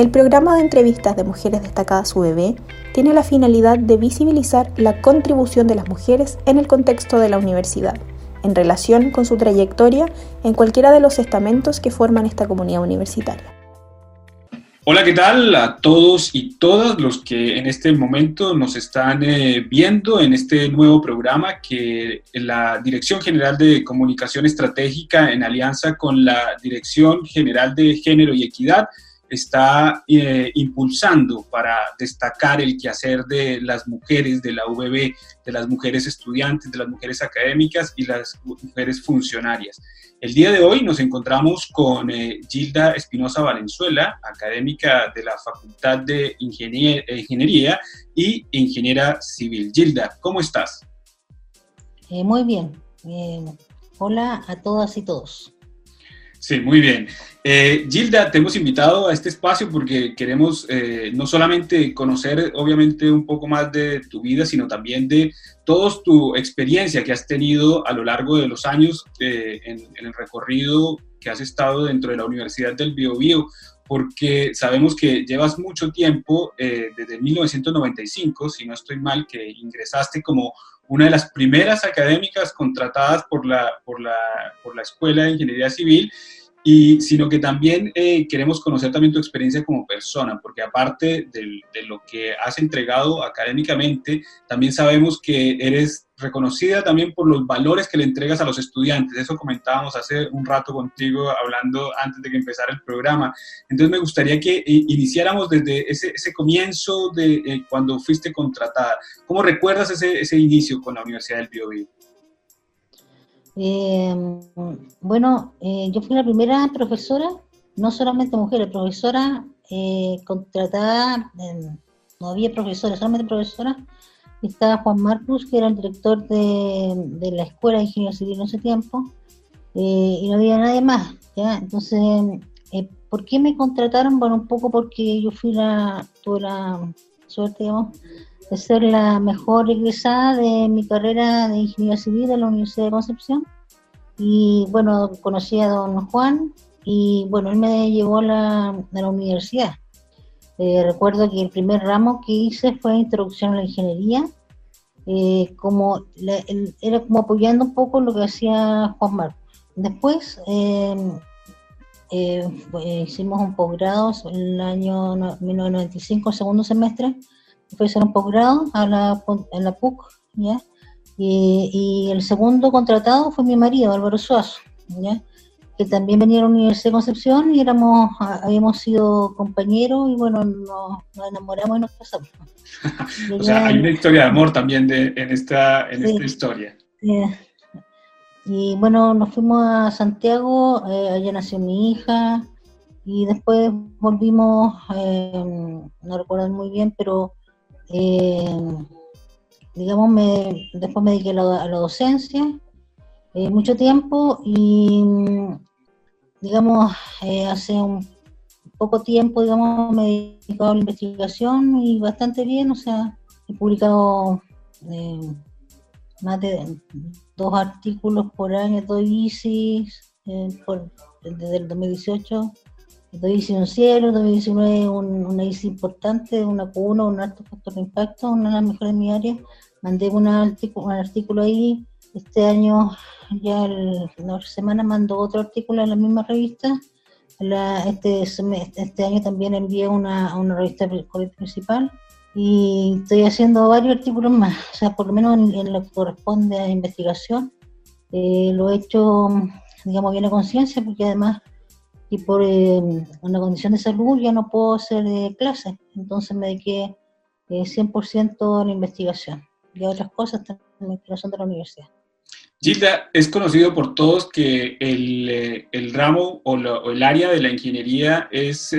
El programa de entrevistas de mujeres destacadas UBB tiene la finalidad de visibilizar la contribución de las mujeres en el contexto de la universidad, en relación con su trayectoria en cualquiera de los estamentos que forman esta comunidad universitaria. Hola, ¿qué tal a todos y todas los que en este momento nos están eh, viendo en este nuevo programa que la Dirección General de Comunicación Estratégica en alianza con la Dirección General de Género y Equidad está eh, impulsando para destacar el quehacer de las mujeres de la UBB, de las mujeres estudiantes, de las mujeres académicas y las mujeres funcionarias. El día de hoy nos encontramos con eh, Gilda Espinosa Valenzuela, académica de la Facultad de Ingeniería y ingeniera civil. Gilda, ¿cómo estás? Eh, muy bien. hola a todas y todos. Sí, muy bien. Eh, Gilda, te hemos invitado a este espacio porque queremos eh, no solamente conocer, obviamente, un poco más de tu vida, sino también de toda tu experiencia que has tenido a lo largo de los años eh, en, el recorrido que has estado dentro de la Universidad del Biobío, porque sabemos que llevas mucho tiempo, desde 1995, si no estoy mal, que ingresaste como una de las primeras académicas contratadas por la, por la, por la Escuela de Ingeniería Civil, y, sino que también eh, queremos conocer también tu experiencia como persona, porque aparte de, de, lo que has entregado académicamente, también sabemos que eres reconocida también por los valores que le entregas a los estudiantes. Eso comentábamos hace un rato contigo, hablando antes de que empezara el programa. Entonces me gustaría que eh, iniciáramos desde ese, ese comienzo de eh, cuando fuiste contratada. ¿Cómo recuerdas ese, ese inicio con la Universidad del Biobío? Eh, bueno, eh, yo fui la primera profesora, no solamente mujer, profesora eh, contratada, no había profesora, solamente profesora. Estaba Juan Marcus, que era el director de, la Escuela de Ingeniería Civil en ese tiempo, y no había nadie más. Entonces, ¿por qué me contrataron? Bueno, un poco porque yo fui la, tuve la suerte, digamos, ser la mejor egresada de mi carrera de ingeniería civil en la Universidad de Concepción. Y bueno, conocí a don Juan y bueno, él me llevó a la, la universidad. Eh, recuerdo que el primer ramo que hice fue Introducción a la Ingeniería, eh, como era como apoyando un poco lo que hacía Juan Marcos. Después em, eh, hicimos un posgrado en el año 1995, segundo semestre, fue hacer un posgrado en la PUC, ¿ya? Y, el segundo contratado fue mi marido, Álvaro Suazo, ¿ya? que también venía a la Universidad de Concepción y éramos, habíamos sido compañeros y bueno, nos, enamoramos y nos casamos. o sea, hay una historia de amor también de, en, esta, en esta historia. Y bueno, nos fuimos a Santiago, eh, allá nació mi hija y después volvimos, eh, no recuerdo muy bien, pero eh, digamos, me, después me dediqué a la, docencia eh, mucho tiempo y, digamos, eh, hace un poco tiempo, digamos, me he dedicado a la investigación y bastante bien, o sea, he publicado más de dos artículos por año, dos ICIS, desde el 2018 2019 un cielo, 2019 un, una ICI importante, una Q1, un alto factor de impacto, una de las mejores en mi área. Mandé un artículo, un artículo ahí. Este año, ya la semana mandó otro artículo en la misma revista. este, este año también envié una, una revista principal y estoy haciendo varios artículos más, o sea, por lo menos en, lo que corresponde a investigación. Eh, lo he hecho, digamos, bien a conciencia, porque además y por eh, una condición de salud ya no puedo hacer eh, clases, entonces me dediqué 100% eh, a la investigación y a otras cosas también que no son de la universidad. Gilda, es conocido por todos que el, el ramo o, o, el área de la ingeniería es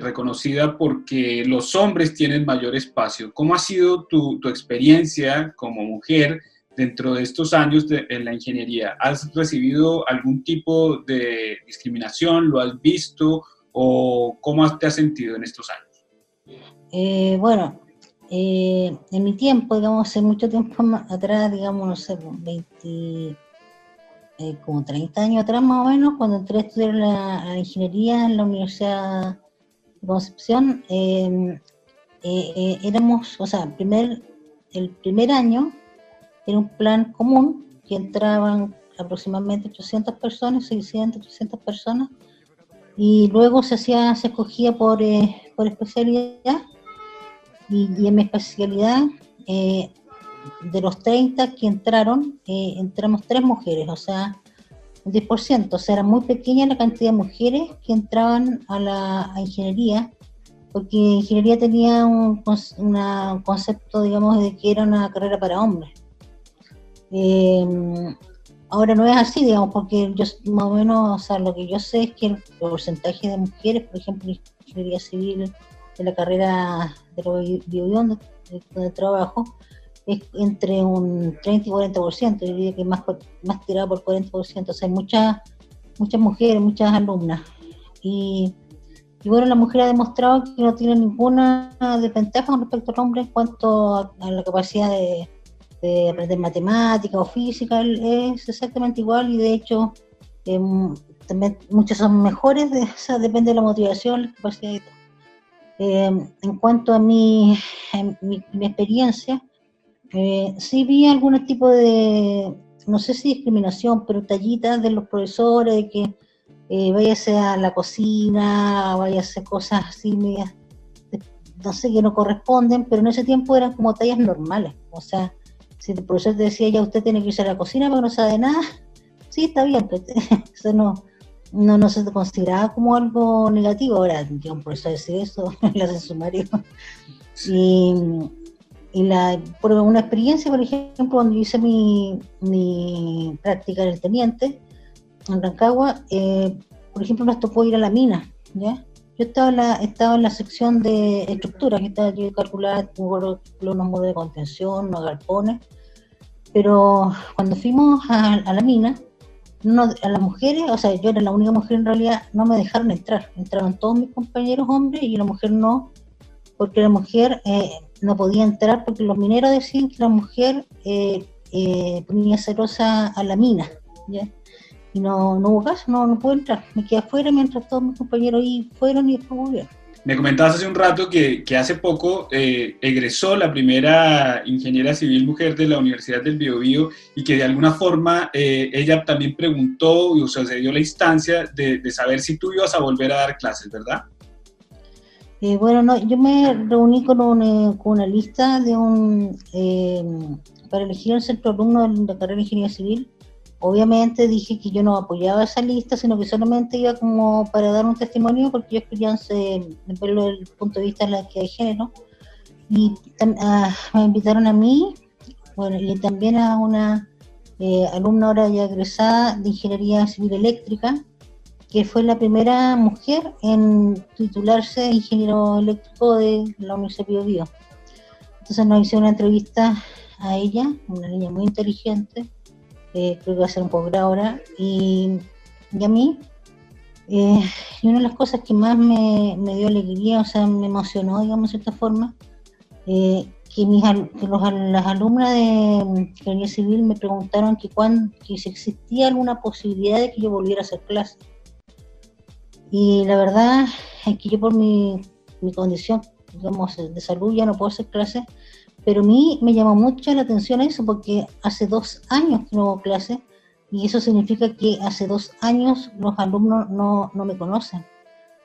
reconocida porque los hombres tienen mayor espacio. ¿Cómo ha sido tu, tu experiencia como mujer dentro de estos años en la ingeniería? ¿Has recibido algún tipo de discriminación? ¿Lo has visto? ¿O cómo te has sentido en estos años? Eh, bueno, eh, en mi tiempo, digamos, hace mucho tiempo atrás, digamos, no sé, 20, pues, eh, como 30 años atrás más o menos, cuando entré a estudiar la, ingeniería en la Universidad Concepción, eh, eh, éramos, o sea, primer, el primer año era un plan común que entraban aproximadamente 800 personas, 600, 800 personas, y luego se hacía, se escogía por, eh, por especialidad, y, en mi especialidad, de los 30 que entraron, entramos tres mujeres, o sea, un 10%, o sea, era muy pequeña la cantidad de mujeres que entraban a la ingeniería, porque ingeniería tenía un, concepto, digamos, de que era una carrera para hombres. Em, ahora no es así, digamos, porque yo más o menos, o sea, lo que yo sé es que el porcentaje de mujeres, por ejemplo, en ingeniería civil de la carrera de los donde, donde trabajo, es entre un 30 y 40%, yo diría que más, más tirado por 40%, o sea, hay muchas, muchas mujeres, muchas alumnas. Y, bueno, la mujer ha demostrado que no tiene ninguna desventaja con respecto al hombre en cuanto a, la capacidad de, aprender matemática o física, es exactamente igual y de hecho em, también muchas son mejores, depende de la motivación, la capacidad y todo. Em, en cuanto a mi, mi, mi experiencia, eh, sí vi algún tipo de, no sé si discriminación, pero tallitas de los profesores, de que eh, váyase a la cocina, vaya a cosas así medias, no sé, que no corresponden, pero en ese tiempo eran como tallas normales. O sea, si el profesor te decía, ya usted tiene que irse a la cocina porque no sabe nada, sí, está bien, pero eso no, no, no se consideraba como algo negativo. Ahora, que un profesor decir eso, le hace sumario. Y y la, por una experiencia, por ejemplo, cuando hice mi, mi práctica en el teniente, en Rancagua, eh, por ejemplo, nos tocó ir a la mina, ¿ya? Yo estaba en la, estaba en la sección de estructuras, que estaba yo calculando unos modos de contención, unos galpones, pero cuando fuimos a, la mina, a las mujeres, o sea, yo era la única mujer en realidad, no me dejaron entrar. Entraron todos mis compañeros hombres y la mujer no, porque la mujer eh, no podía entrar porque los mineros decían que la mujer eh, eh, ponía celosa a la mina, Y no, no hubo caso, no, no pude entrar. Me quedé afuera mientras todos mis compañeros ahí fueron y después volvieron. Me comentabas hace un rato que, que hace poco eh, egresó la primera ingeniera civil mujer de la Universidad del Biobío y que de alguna forma eh, ella también preguntó, o sea, se dio la instancia de, de saber si tú ibas a volver a dar clases, ¿verdad? Eh, bueno, no, yo me reuní con, eh, con una lista de un para elegir el centro alumno de la carrera de ingeniería civil. Obviamente dije que yo no apoyaba esa lista, sino que solamente iba como para dar un testimonio, porque yo quería verlo desde el punto de vista de la que hay género. Y ah, me invitaron a mí, bueno, y también a una alumna ahora ya egresada de ingeniería civil eléctrica, que fue la primera mujer en titularse ingeniero eléctrico de la Universidad de Bio, Entonces nos hizo una entrevista a ella, una niña muy inteligente, eh, creo que va a ser un posgrado ahora, y, a mí. Eh, y una de las cosas que más me, dio alegría, o sea, me emocionó, digamos, de cierta forma, eh, que, mis, que los, las alumnas de ingeniería civil me preguntaron que, que si existía alguna posibilidad de que yo volviera a hacer clases y la verdad es que yo por mi, mi condición, digamos, de salud ya no puedo hacer clases, pero a mí me llamó mucho la atención eso porque hace dos años que no hago clases y eso significa que hace dos años los alumnos no, no me conocen.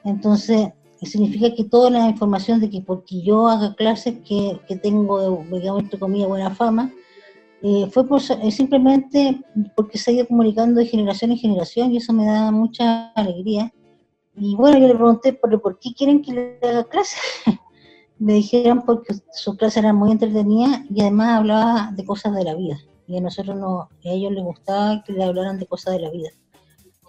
Entonces, significa que toda la información de que porque yo haga clases que, que tengo, digamos, entre comillas, buena fama, eh, fue por, simplemente porque se ha ido comunicando de generación en generación y eso me da mucha alegría. Y bueno, yo le pregunté, ¿por, ¿por qué quieren que le haga clase? me dijeron porque su clase era muy entretenida y además hablaba de cosas de la vida. Y a nosotros no, a ellos les gustaba que le hablaran de cosas de la vida.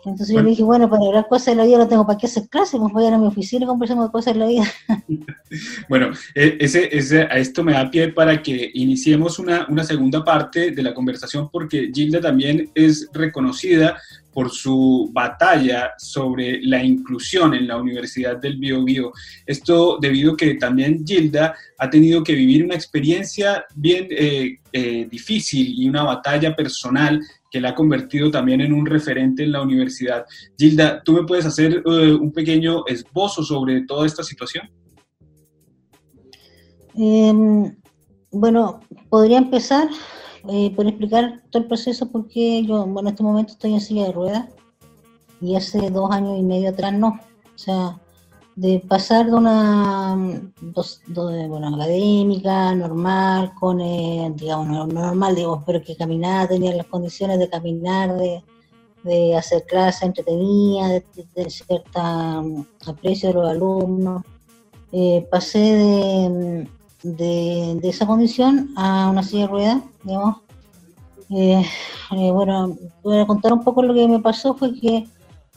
Entonces yo le dije, bueno, para hablar cosas de la vida no tengo para qué hacer clase, pues voy a ir a mi oficina y conversamos de cosas de la vida. bueno, e, ese, ese, a esto me da pie para que iniciemos una, una segunda parte de la conversación porque Gilda también es reconocida por su batalla sobre la inclusión en la Universidad del Biobío. Esto debido a que también Gilda ha tenido que vivir una experiencia bien eh, eh, difícil y una batalla personal que la ha convertido también en un referente en la universidad. Gilda, ¿tú me puedes hacer eh, un pequeño esbozo sobre toda esta situación? Em, bueno, podría empezar eh, por explicar todo el proceso porque yo, bueno, en este momento estoy en silla de ruedas y hace dos años y medio atrás no. O sea, de pasar de una dos, bueno, académica, normal, con, eh, digamos, no, normal, digo, pero que caminaba, tenía las condiciones de caminar, de, de hacer clases entretenidas, de, de, cierta mm, aprecio de los alumnos. Eh, pasé de, de, esa condición a una silla de ruedas, digamos. Eh, bueno, voy a contar un poco lo que me pasó, fue que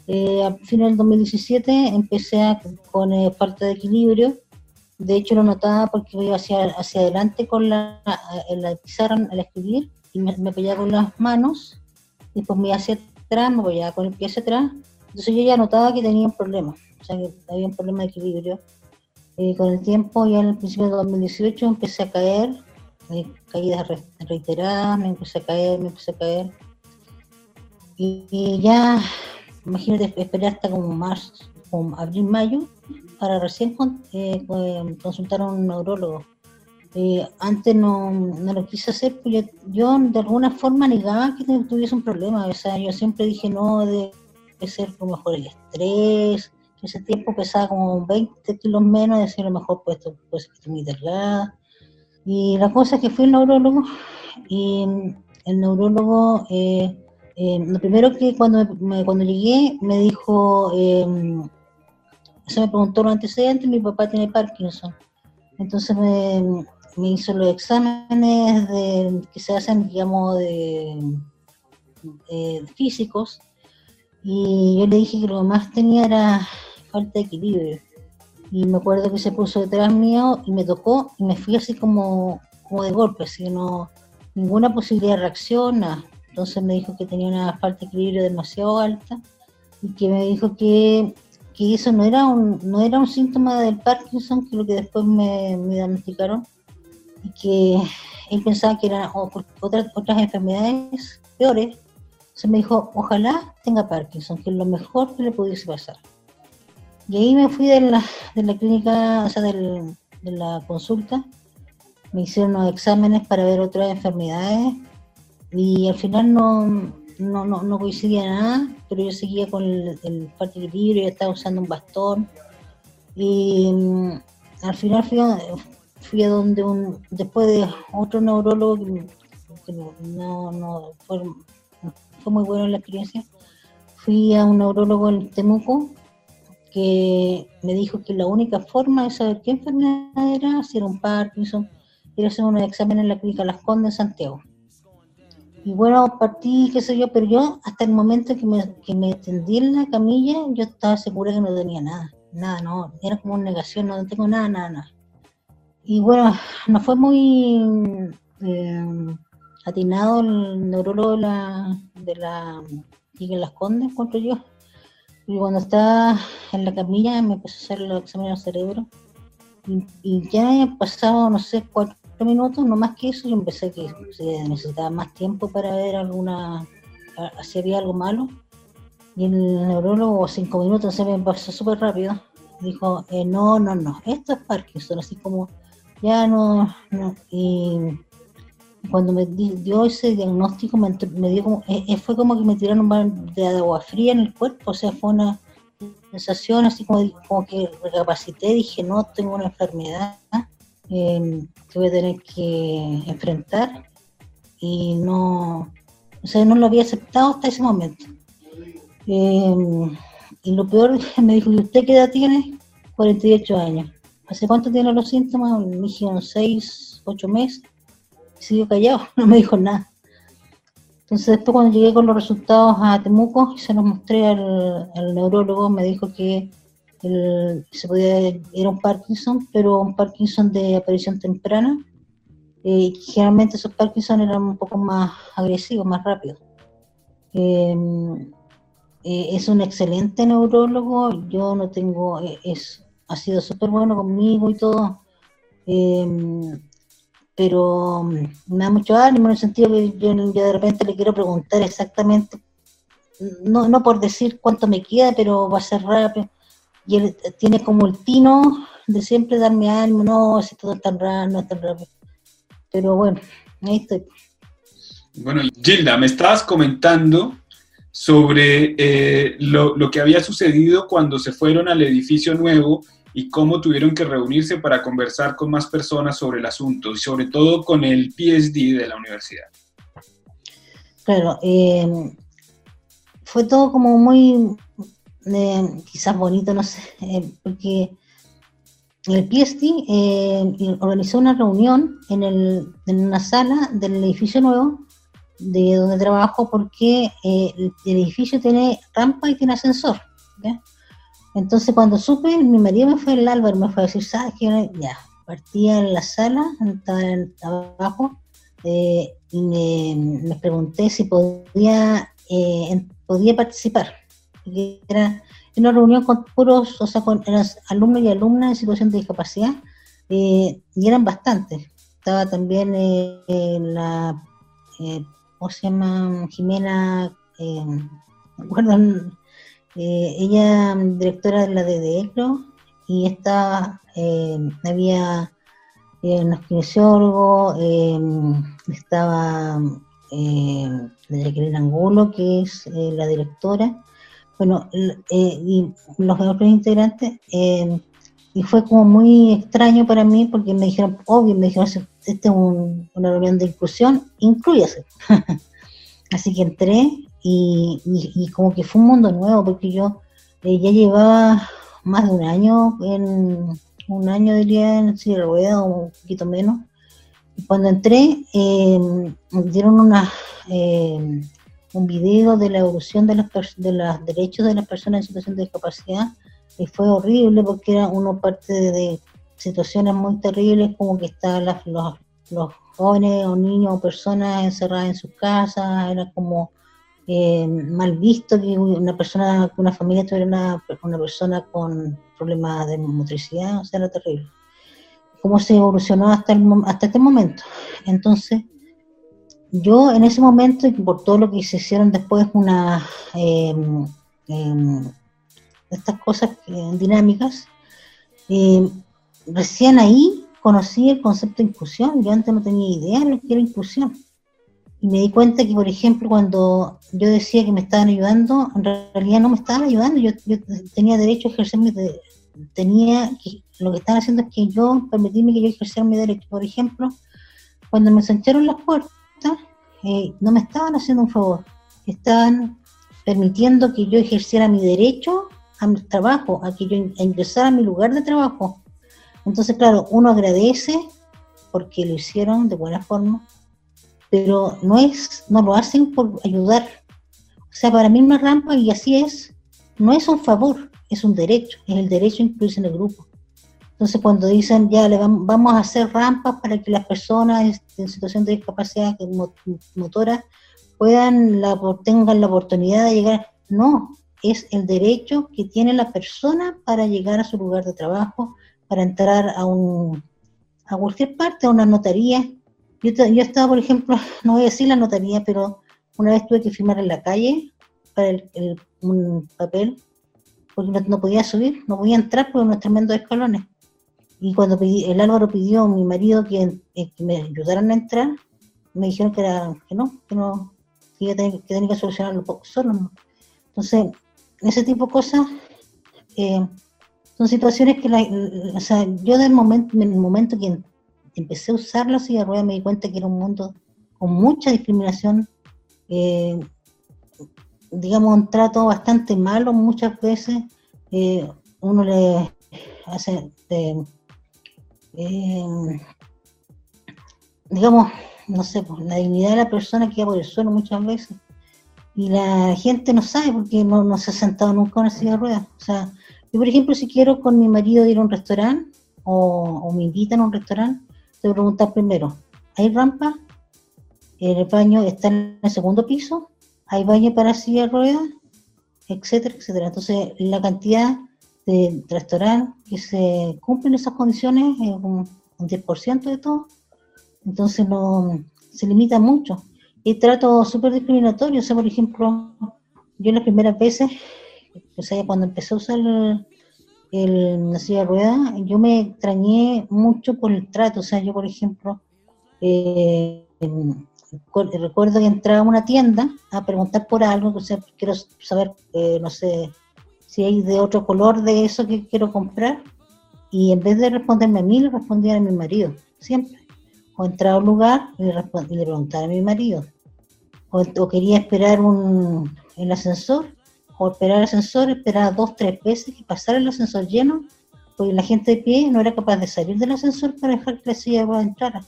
eh, a final del 2017 empecé a, con eh, falta de equilibrio. De hecho, lo notaba porque iba hacia, hacia adelante con la, la pizarra al escribir y me, apoyaba con las manos. Después me iba hacia atrás, me apoyaba con el pie hacia atrás. Entonces yo ya notaba que tenía un problema, o sea, que había un problema de equilibrio. Eh, con el tiempo, ya en el principio de 2018, empecé a caer, eh, caídas reiteradas, me empecé a caer, me empecé a caer. Y, y ya imagínate esperar hasta como marzo, como abril, mayo, para recién eh, consultar a un neurólogo. Eh, antes no, no, lo quise hacer, porque yo, de alguna forma negaba que tuviese un problema. O sea, yo siempre dije, no, debe ser como mejor el estrés. ese tiempo pesaba como 20 kilos menos, decir, a lo mejor pues, pues estoy muy delgada. Y la cosa es que fui al neurólogo y el neurólogo eh, eh, lo primero que cuando, cuando llegué me dijo, eh, se me preguntó los antecedentes, mi papá tiene Parkinson. Entonces me, hizo los exámenes que se hacen, digamos, de, físicos. Y yo le dije que lo más tenía era falta de equilibrio. Y me acuerdo que se puso detrás mío y me tocó y me fui así como, como de golpe, así no, ninguna posibilidad de reacción. Entonces me dijo que tenía una falta de equilibrio demasiado alta y que me dijo que, que eso no era un no era un síntoma del Parkinson, que es lo que después me, diagnosticaron, y que él pensaba que eran otras, otras enfermedades peores. Entonces me dijo, ojalá tenga Parkinson, que es lo mejor que le pudiese pasar. Y ahí me fui de la, de la clínica, o sea, de la consulta, me hicieron unos exámenes para ver otras enfermedades y al final no, no, no, coincidía nada, pero yo seguía con el, el parte de equilibrio, estaba usando un bastón. Y mm, al final fui a, fui a donde un, después de otro neurólogo que, no, no fue, fue, muy bueno la experiencia, fui a un neurólogo en Temuco que me dijo que la única forma de saber qué enfermedad era, si era un Parkinson, era hacer un examen en la clínica Las Condes en Santiago. Y bueno, partí, qué sé yo, pero yo hasta el momento que me, que me tendí en la camilla, yo estaba segura que no tenía nada, nada, no, era como una negación, no tengo nada, nada, nada. Y bueno, no fue muy eh, atinado el neurólogo de la, de la y Las Condes, encuentro yo. Y cuando estaba en la camilla me empezó a hacer los exámenes del cerebro. Y, y ya he pasado, no sé, cuatro minutos, no más que eso, yo empecé que se necesitaba más tiempo para ver alguna, si había algo malo. Y el neurólogo, cinco minutos, se me pasó súper rápido. Dijo, eh, no, no, no, esto es Parkinson, así como, ya no, no. Y cuando me dio ese diagnóstico, me, dio como, eh, eh, fue como que me tiraron de agua fría en el cuerpo, o sea, fue una sensación así como que recapacité, dije, no, tengo una enfermedad eh, que voy a tener que enfrentar y no, o sea, no lo había aceptado hasta ese momento. Em, y lo peor, me dijo, ¿y usted qué edad tiene? 48 años. ¿Hace cuánto tiene los síntomas? Me dijeron 6, 8 meses. Y siguió callado, no me dijo nada. Entonces después cuando llegué con los resultados a Temuco y se los mostré al neurólogo, me dijo que se podía, era un Parkinson, pero un Parkinson de aparición temprana. Eh, generalmente esos Parkinson eran un poco más agresivos, más rápidos. Eh, eh, es un excelente neurólogo, yo no tengo, eh, es, ha sido súper bueno conmigo y todo, em, pero mm, me da mucho ánimo en el sentido que yo, yo, de repente le quiero preguntar exactamente, no, no por decir cuánto me queda, pero va a ser rápido, y él tiene como el tino de siempre darme ánimo, no, si todo es tan rápido, no es tan rápido, pero bueno, ahí estoy. Bueno, Gilda, me estabas comentando sobre eh, lo, lo, que había sucedido cuando se fueron al edificio nuevo y cómo tuvieron que reunirse para conversar con más personas sobre el asunto y sobre todo con el PSD de la universidad. Claro, eh, fue todo como muy, eh, quizás bonito, no sé, eh, porque el PSD organizó una reunión en, el, en una sala del edificio nuevo de donde trabajo porque eh, el, edificio tiene rampa y tiene ascensor. Entonces cuando supe, mi marido me fue el Álvaro, me fue a decir, ¿sabes qué? Ya, partía en la sala, estaba abajo, eh, y me, pregunté si podía, eh, podía participar. Era una reunión con puros, o sea, con alumnos y alumnas en situación de discapacidad, y eran bastantes. Estaba también la ¿cómo se llama? Jimena, eh, eh, ella directora de la DDECLO y esta, eh, había un kinesiólogo, estaba la Jacqueline Angulo, que es la directora, bueno, y los otros integrantes, y fue como muy extraño para mí porque me dijeron, obvio, me dijeron, esta es una reunión de inclusión, incluyase. Así que entré y, como que fue un mundo nuevo porque yo eh, ya llevaba más de un año, en un año diría en silla rueda o un poquito menos. Cuando entré, eh, dieron una, eh, un video de la evolución de, las de los derechos de las personas en situación de discapacidad y fue horrible porque era uno parte de, situaciones muy terribles como que estaban los, los jóvenes o niños o personas encerradas en sus casas, era como eh, mal visto que una persona, una familia tuviera una, una persona con problemas de motricidad, o sea, era terrible. Cómo se evolucionó hasta, el, hasta este momento. Entonces, yo en ese momento, y por todo lo que se hicieron después, una... Eh, estas cosas dinámicas, eh, recién ahí conocí el concepto de inclusión. Yo antes no tenía idea de lo que era inclusión. Y me di cuenta que, por ejemplo, cuando yo decía que me estaban ayudando, en realidad no me estaban ayudando. Yo, tenía derecho a ejercer mi tenía lo que estaban haciendo es que yo permitirme que yo ejerciera mi derecho. Por ejemplo, cuando me ensancharon las puertas, eh, no me estaban haciendo un favor, estaban permitiendo que yo ejerciera mi derecho a mi trabajo, a que yo ingresara a mi lugar de trabajo. Entonces, claro, uno agradece porque lo hicieron de buena forma, pero no es, no lo hacen por ayudar. O sea, para mí una rampa, y así es, no es un favor, es un derecho, es el derecho a incluirse en el grupo. Entonces, cuando dicen, ya le vamos, a hacer rampas para que las personas en situación de discapacidad motora puedan, la, tengan la oportunidad de llegar, no, es el derecho que tiene la persona para llegar a su lugar de trabajo, para entrar a, un, a cualquier parte, a una notaría. Yo, yo estaba, por ejemplo, no voy a decir la notaría, pero una vez tuve que firmar en la calle para el, un papel, porque no, podía subir, no podía entrar por unos tremendos escalones. Y cuando el Álvaro pidió a mi marido que, eh, que, me ayudaran a entrar, me dijeron que, era, que no, que no, que, tenía, que tenía que solucionarlo solo. Entonces, ese tipo de cosas eh, son situaciones que, o sea, yo del momento, en el momento que empecé a usar la silla de ruedas me di cuenta que era un mundo con mucha discriminación, eh, digamos, un trato bastante malo muchas veces. Uno le hace, digamos, no sé, pues, la dignidad de la persona que va por el suelo muchas veces y la gente no sabe porque no, se ha sentado nunca en una silla de ruedas. O sea, yo por ejemplo si quiero con mi marido ir a un restaurante o, me invitan a un restaurante, tengo que preguntar primero, ¿hay rampa? ¿El baño está en el segundo piso? ¿Hay baño para silla de ruedas? etcétera, etcétera. Entonces, la cantidad de restaurantes que se cumplen esas condiciones es un, 10% de todo. Entonces, no se limita mucho. Y trato súper discriminatorio. O sea, por ejemplo, yo las primeras veces, o sea, cuando empecé a usar el, la silla de ruedas, yo me extrañé mucho por el trato. O sea, yo, por ejemplo, eh, recuerdo que entraba a una tienda a preguntar por algo, o sea, quiero saber, eh, no sé, si hay de otro color de eso que quiero comprar, y en vez de responderme a mí, le respondía a mi marido, siempre. O entraba a un lugar y le, a mi marido. O, quería esperar un, el ascensor, o esperar el ascensor, esperaba dos, tres veces que pasara el ascensor lleno, porque la gente de pie no era capaz de salir del ascensor para dejar que la silla entrara.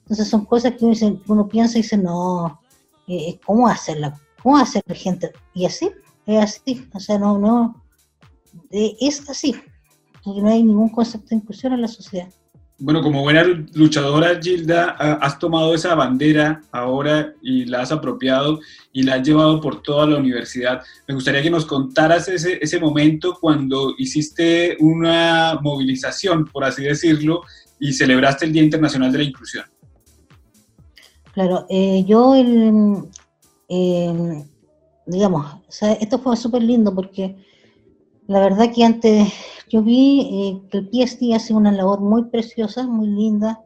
Entonces son cosas que uno, piensa y dice, no, eh, ¿cómo hacerla? ¿Cómo hacer la gente? Y así, es así, o sea, no, no, es así, porque no hay ningún concepto de inclusión en la sociedad. Bueno, como buena luchadora, Gilda, has tomado esa bandera ahora y la has apropiado y la has llevado por toda la universidad. Me gustaría que nos contaras ese, ese momento cuando hiciste una movilización, por así decirlo, y celebraste el Día Internacional de la Inclusión. Claro, eh, yo, el, digamos, esto fue súper lindo porque la verdad que antes yo vi eh, que el PSD hace una labor muy preciosa, muy linda,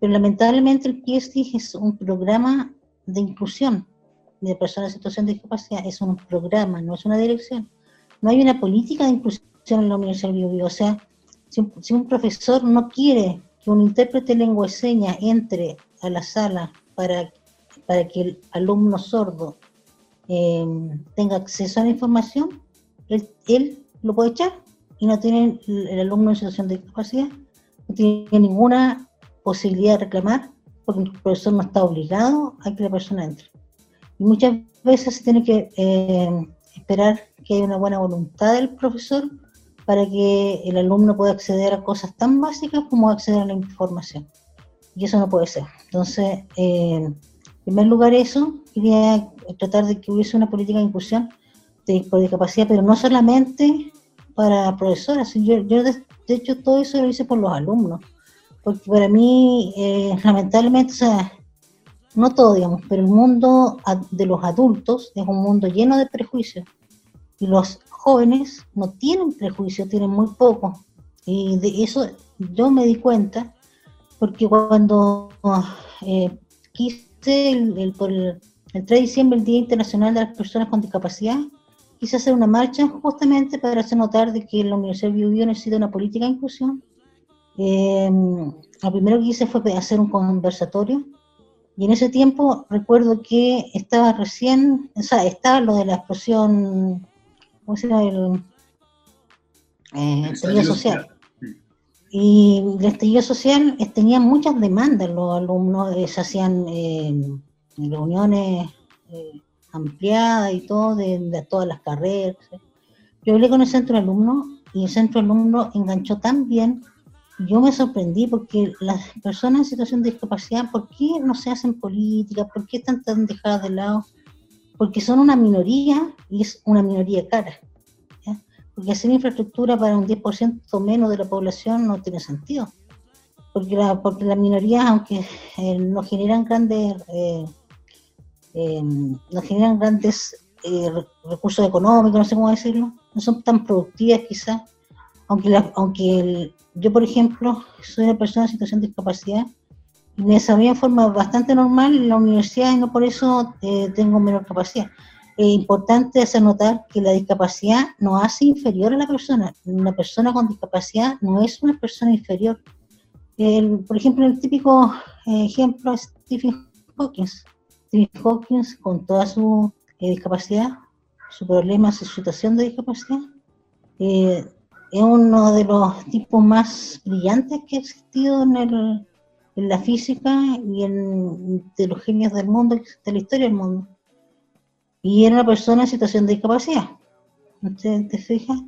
pero lamentablemente el PSD es un programa de inclusión de personas en situación de discapacidad, es un programa, no es una dirección. No hay una política de inclusión en la Universidad de Bio, O sea, si un, profesor no quiere que un intérprete de lengua y señas entre a la sala para, para que el alumno sordo eh, tenga acceso a la información, él, lo puede echar y no tiene el alumno en situación de discapacidad, no tiene ninguna posibilidad de reclamar porque el profesor no está obligado a que la persona entre. Y muchas veces se tiene que eh, esperar que haya una buena voluntad del profesor para que el alumno pueda acceder a cosas tan básicas como acceder a la información y eso no puede ser. Entonces, eh, en primer lugar eso, quería tratar de que hubiese una política de inclusión de, por discapacidad, pero no solamente para profesoras, yo, yo de, hecho todo eso lo hice por los alumnos, porque para mí, eh, lamentablemente, o sea, no todo, digamos, pero el mundo de los adultos es un mundo lleno de prejuicios y los jóvenes no tienen prejuicios, tienen muy poco. Y de eso yo me di cuenta porque cuando eh, quise, el, por el, 3 de diciembre, el Día Internacional de las Personas con Discapacidad, quise hacer una marcha justamente para hacer notar de que la Universidad de Biobío necesita una política de inclusión. Eh, lo primero que hice fue hacer un conversatorio y en ese tiempo recuerdo que estaba recién, o sea, estaba lo de la explosión, ¿cómo se llama? El, eh, social. Y el estallido social tenía muchas demandas, los alumnos eh, se hacían eh, reuniones eh, ampliadas y todo, de, todas las carreras. Yo hablé con el centro de alumnos y el centro de alumnos enganchó tan bien, yo me sorprendí porque las personas en situación de discapacidad, ¿por qué no se hacen políticas? ¿Por qué están tan dejadas de lado? Porque son una minoría y es una minoría cara porque hacer infraestructura para un 10% menos de la población no tiene sentido. Porque, la, porque las minorías, aunque eh, no generan grandes, eh, eh, no generan grandes recursos económicos, no sé cómo decirlo, no son tan productivas quizás, aunque, aunque yo, por ejemplo, soy una persona en situación de discapacidad y me desarrollo en forma bastante normal en la universidad no por eso tengo menor capacidad es importante hacer notar que la discapacidad no hace inferior a la persona. Una persona con discapacidad no es una persona inferior. por ejemplo, el típico eh, ejemplo es Stephen Hawking. Stephen Hawking, con toda su eh, discapacidad, su problema, su situación de discapacidad, eh, es uno de los tipos más brillantes que ha existido en, el, en la física y en, de los genios del mundo, de la historia del mundo y era una persona en situación de discapacidad. ¿Te, te fijas?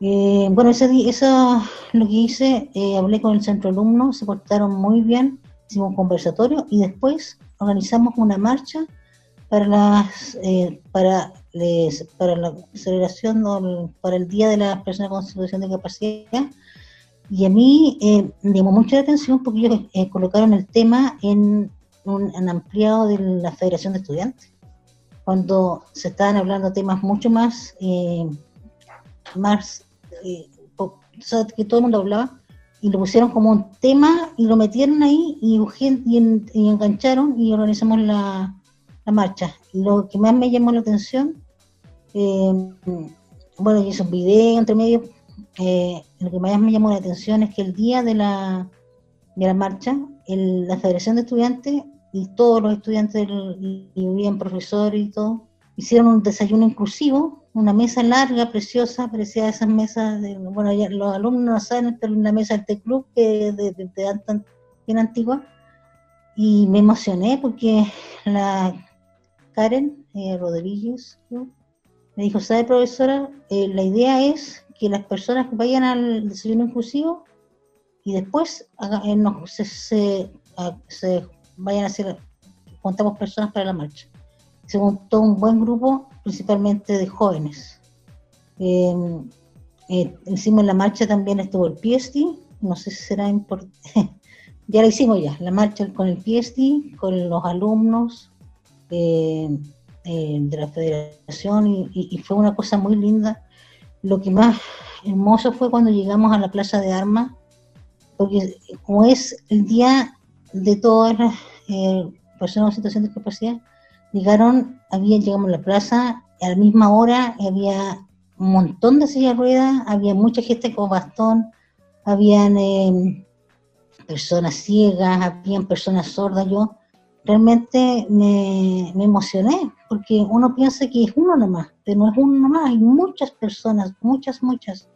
Eh, bueno, eso lo que hice, eh, hablé con el centro alumno, se portaron muy bien, hicimos un conversatorio y después organizamos una marcha para, las, eh, para la celebración para el Día de las Personas con Situación de Capacidad. Y a mí eh, me llamó mucha atención porque ellos eh, colocaron el tema en un ampliado de la Federación de Estudiantes, cuando se estaban hablando temas mucho más, más que todo el mundo hablaba, y lo pusieron como un tema y lo metieron ahí y, engancharon y organizamos la, la, marcha. Lo que más me llamó la atención, eh, bueno, yo hice un video entre medio, eh, lo que más me llamó la atención es que el día de la, de la marcha, la Federación de Estudiantes y todos los estudiantes, y, y bien profesores y todo, hicieron un desayuno inclusivo una mesa larga, preciosa, parecía esas mesas, de, bueno, ya, los alumnos no saben, pero una mesa del club que de, de, de, bien antigua, y me emocioné porque la Karen eh, Rodríguez me dijo, ¿sabe profesora? Eh, la idea es que las personas que vayan al desayuno inclusivo y después eh, se, se, se, vayan a hacer, contamos personas para la marcha. Se montó un buen grupo principalmente de jóvenes. Em, eh, hicimos en la marcha también estuvo el PST, no sé si será importante, ya la hicimos ya, la marcha con el PST, con los alumnos eh, eh, de la federación y, fue una cosa muy linda. Lo que más hermoso fue cuando llegamos a la Plaza de Armas, porque como es el día de todas las eh, personas en situación de discapacidad, llegaron, había, llegamos a la plaza, a la misma hora había un montón de sillas de ruedas, había mucha gente con bastón, habían em, personas ciegas, habían personas sordas, yo realmente me, emocioné, porque uno piensa que es uno nomás, pero no es uno nomás, hay muchas personas, muchas, muchas,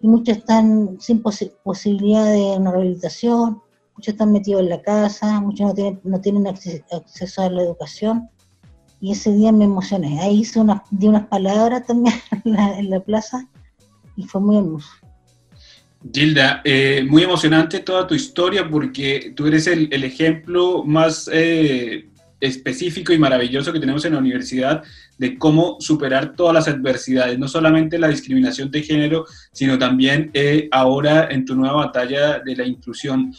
y muchas están sin posibilidad de una rehabilitación, muchos están metidos en la casa, muchos no tienen, no tienen acceso a la educación, y ese día me emocioné. Ahí hice una, di unas palabras también en la, plaza y fue muy hermoso. Gilda, eh, muy emocionante toda tu historia porque tú eres el, ejemplo más eh, específico y maravilloso que tenemos en la universidad de cómo superar todas las adversidades, no solamente la discriminación de género, sino también eh, ahora en tu nueva batalla de la inclusión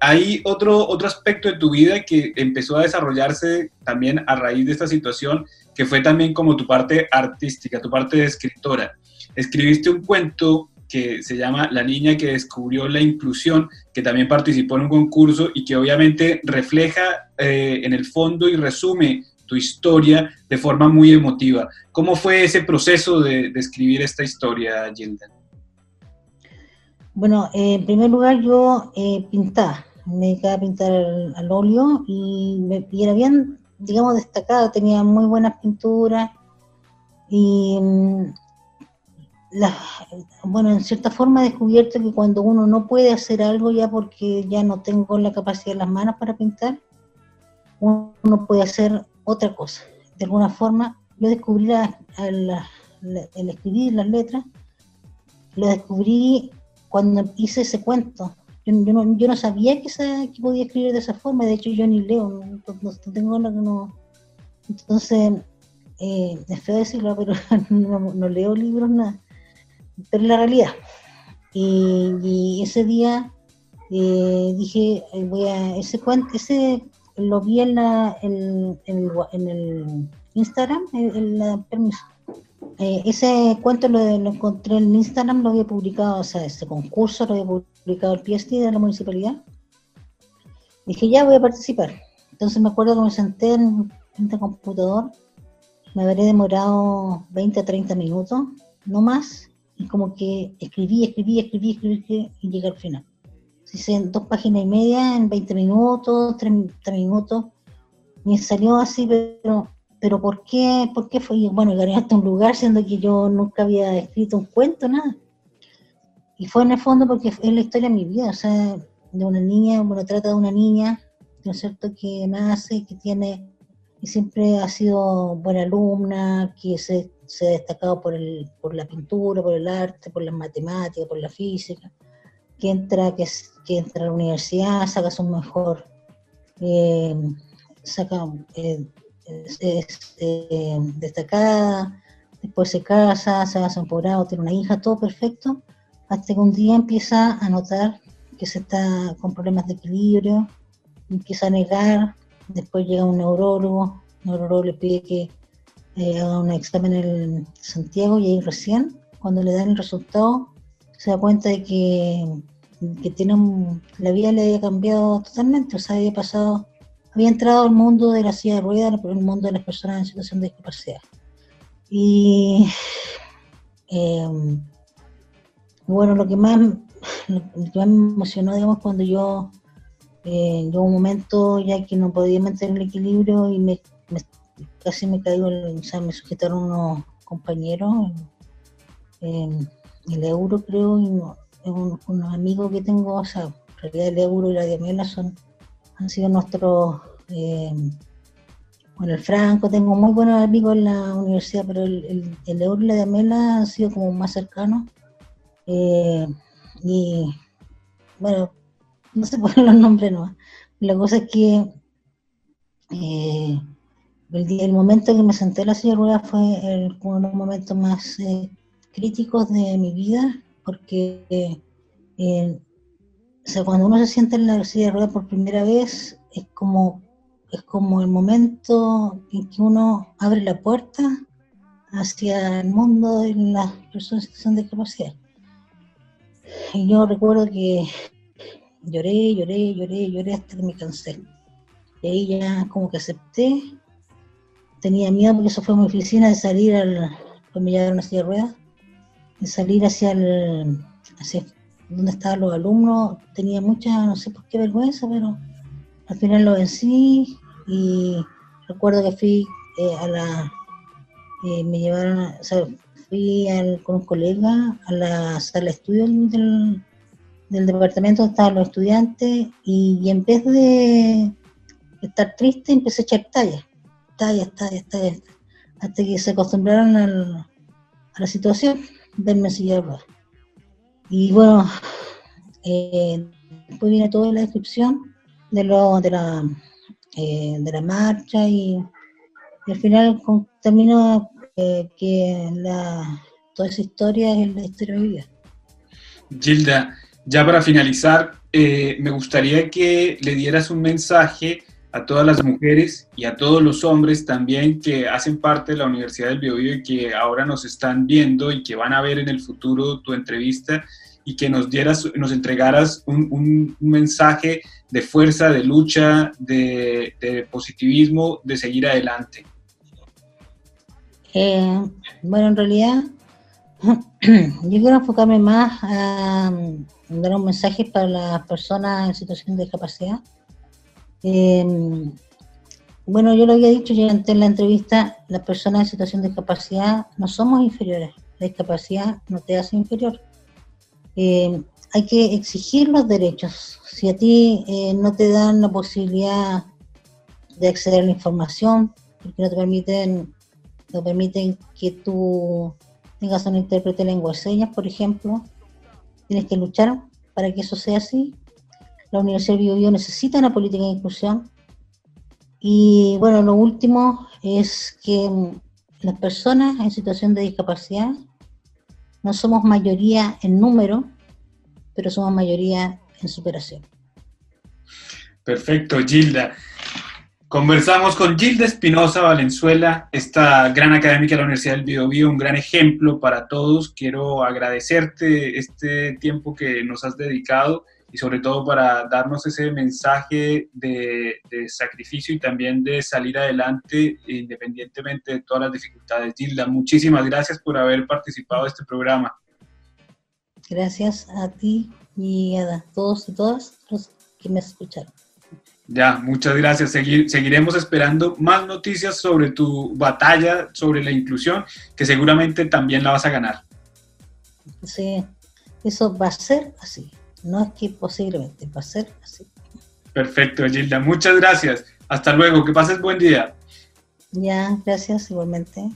hay otro, otro aspecto de tu vida que empezó a desarrollarse también a raíz de esta situación, que fue también como tu parte artística, tu parte de escritora. Escribiste un cuento que se llama La niña que descubrió la inclusión, que también participó en un concurso y que obviamente refleja eh, en el fondo y resume tu historia de forma muy emotiva. ¿Cómo fue ese proceso de, escribir esta historia, Gilda? Bueno, eh, en primer lugar yo eh, pintaba, me dedicaba a pintar al, óleo y, era bien, digamos, destacado, tenía muy buenas pinturas y mm, bueno, en cierta forma he descubierto que cuando uno no puede hacer algo ya porque ya no tengo la capacidad de las manos para pintar, uno puede hacer otra cosa. De alguna forma, yo descubrí el escribir las letras, lo descubrí cuando hice ese cuento yo, no, yo no sabía que, que podía escribir de esa forma, de hecho yo ni leo, no, tengo que no... Entonces, eh, es decirlo, pero no, leo libros, nada. Pero es la realidad. Y, ese día eh, dije, eh, voy a, ese cuento, ese lo vi en, la, en, en, el Instagram, en, la permiso. Ese cuento lo, encontré en Instagram, lo había publicado, o sea, ese concurso lo había publicado el PST de la municipalidad. Dije, ya voy a participar. Entonces me acuerdo que me senté en, este computador, me habré demorado 20 a 30 minutos, no más, y como que escribí, escribí, escribí, escribí, y llegué al final. Hice dos páginas y media en 20 minutos, 30 minutos, me salió así, pero pero ¿por qué? ¿Por qué fue? Bueno, gané hasta un lugar, siendo que yo nunca había escrito un cuento, nada. Y fue en el fondo porque es la historia de mi vida, o sea, de una niña, bueno, trata de una niña, ¿no es cierto?, que nace, que tiene, y siempre ha sido buena alumna, que se, se ha destacado por, el, por la pintura, por el arte, por las matemáticas, por la física, que entra, que, que entra a la universidad, saca su mejor, eh, saca, eh, es, eh, destacada, después se casa, se hace un poblado, tiene una hija, todo perfecto, hasta que un día empieza a notar que se está con problemas de equilibrio, empieza a negar, después llega un neurólogo, el neurólogo le pide que eh, haga un examen en Santiago y ahí recién, cuando le dan el resultado, se da cuenta de que, que tiene la vida le había cambiado totalmente, o sea, había pasado, había entrado al mundo de la silla de ruedas, el mundo de las personas en situación de discapacidad. Y em, bueno, lo que más lo que más me emocionó, digamos, cuando yo eh, un momento ya que no podía mantener el equilibrio y me, casi me caigo, o sea, me sujetaron unos compañeros, en el euro creo, y unos amigos que tengo, o sea, en realidad el euro y la diamela son, han sido nuestros, eh, bueno, el Franco, tengo muy buenos amigos en la universidad, pero el, el, euro y la diamela han sido como más cercanos. Eh, y bueno, no se ponen los nombres no. La cosa es que eh, el, día, el momento en que me senté en la silla de ruedas fue el, uno de los momentos más críticos de mi vida, porque eh, o sea, cuando uno se siente en la silla de ruedas por primera vez, es como, es como el momento en que uno abre la puerta hacia el mundo de las personas en situación de discapacidad. Y yo recuerdo que lloré, lloré, lloré, lloré hasta que me cansé. Y ahí ya como que acepté. Tenía miedo porque eso fue mi oficina de salir al, pues me llevaron así de ruedas, de salir hacia el, hacia donde estaban los alumnos. Tenía mucha, no sé por qué vergüenza, pero al final lo vencí y recuerdo que fui eh, a la, eh, me llevaron, o sea, fui con un colega a la sala de estudio del, departamento donde estaban los estudiantes y, en vez de estar triste empecé a echar tallas, tallas, tallas, tallas, hasta que se acostumbraron a la situación, verme silla de Y bueno, eh, después viene toda la descripción de, lo, de, la, eh, de la marcha y, al final termino que la, toda esa historia es la historia de vida. Gilda, ya para finalizar, eh, me gustaría que le dieras un mensaje a todas las mujeres y a todos los hombres también que hacen parte de la Universidad del Biobío y que ahora nos están viendo y que van a ver en el futuro tu entrevista y que nos dieras, nos entregaras un, un, mensaje de fuerza, de lucha, de, positivismo, de seguir adelante. Eh, bueno, en realidad yo quiero enfocarme más a, dar un mensaje para las personas en situación de discapacidad. Eh, bueno, yo lo había dicho ya antes en la entrevista, las personas en situación de discapacidad no somos inferiores, la discapacidad no te hace inferior. Eh, hay que exigir los derechos. Si a ti no te dan la posibilidad de acceder a la información, porque no te permiten no permiten que tú tengas un intérprete de lengua señas, por ejemplo. Tienes que luchar para que eso sea así. La Universidad de Bio, necesita una política de inclusión. Y bueno, lo último es que las personas en situación de discapacidad no somos mayoría en número, pero somos mayoría en superación. Perfecto, Gilda. Conversamos con Gilda Espinosa Valenzuela, esta gran académica de la Universidad del Biobío, un gran ejemplo para todos. Quiero agradecerte este tiempo que nos has dedicado y sobre todo para darnos ese mensaje de, sacrificio y también de salir adelante independientemente de todas las dificultades. Gilda, muchísimas gracias por haber participado de este programa. Gracias a ti y a todos y todas los que me escucharon. Ya, muchas gracias. seguiremos esperando más noticias sobre tu batalla sobre la inclusión, que seguramente también la vas a ganar. Sí, eso va a ser así. No es que posiblemente, va a ser así. Perfecto, Gilda. Muchas gracias. Hasta luego. Que pases buen día. Ya, gracias igualmente.